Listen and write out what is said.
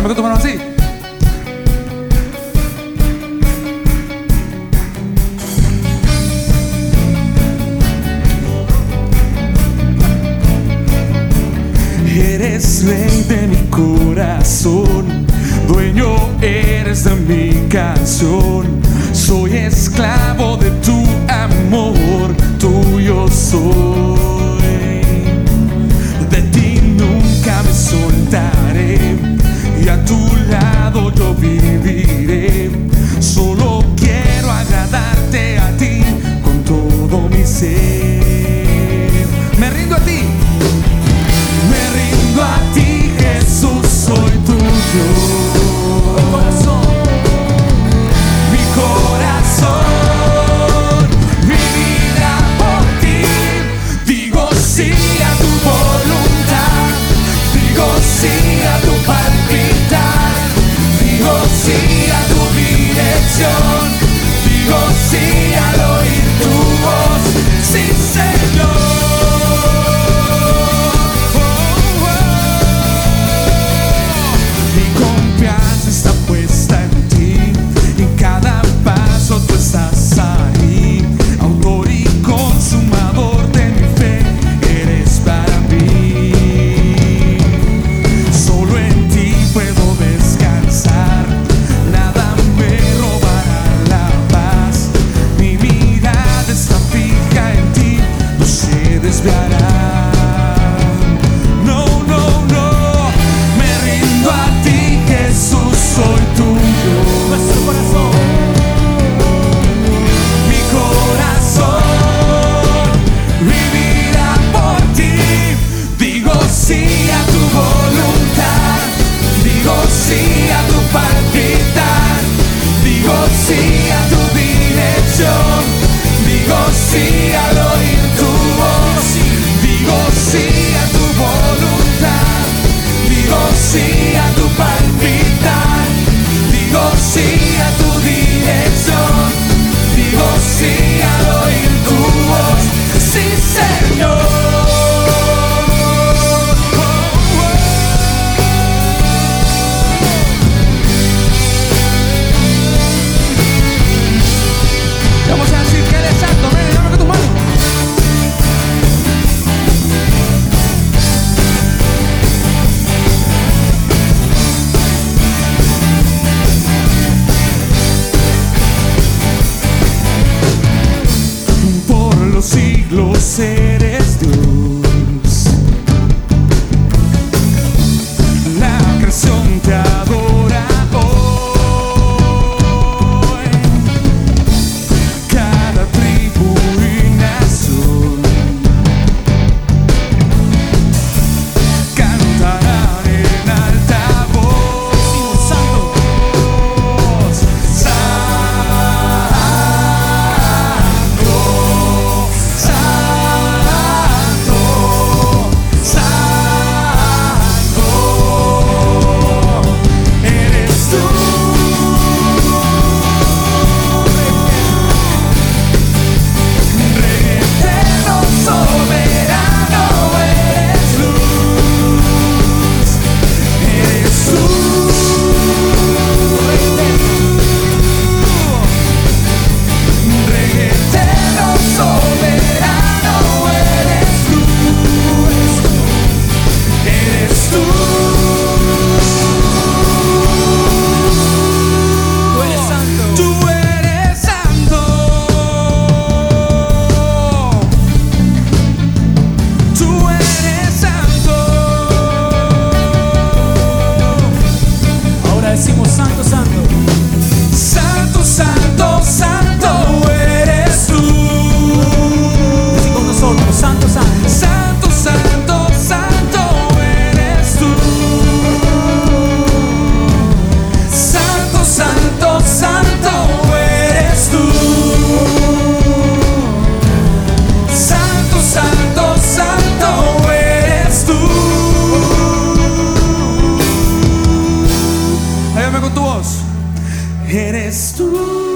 Dame tu mano así. Eres rey de mi corazón, dueño eres de mi canción, soy esclavo de tu amor digo sí a lo eres tú.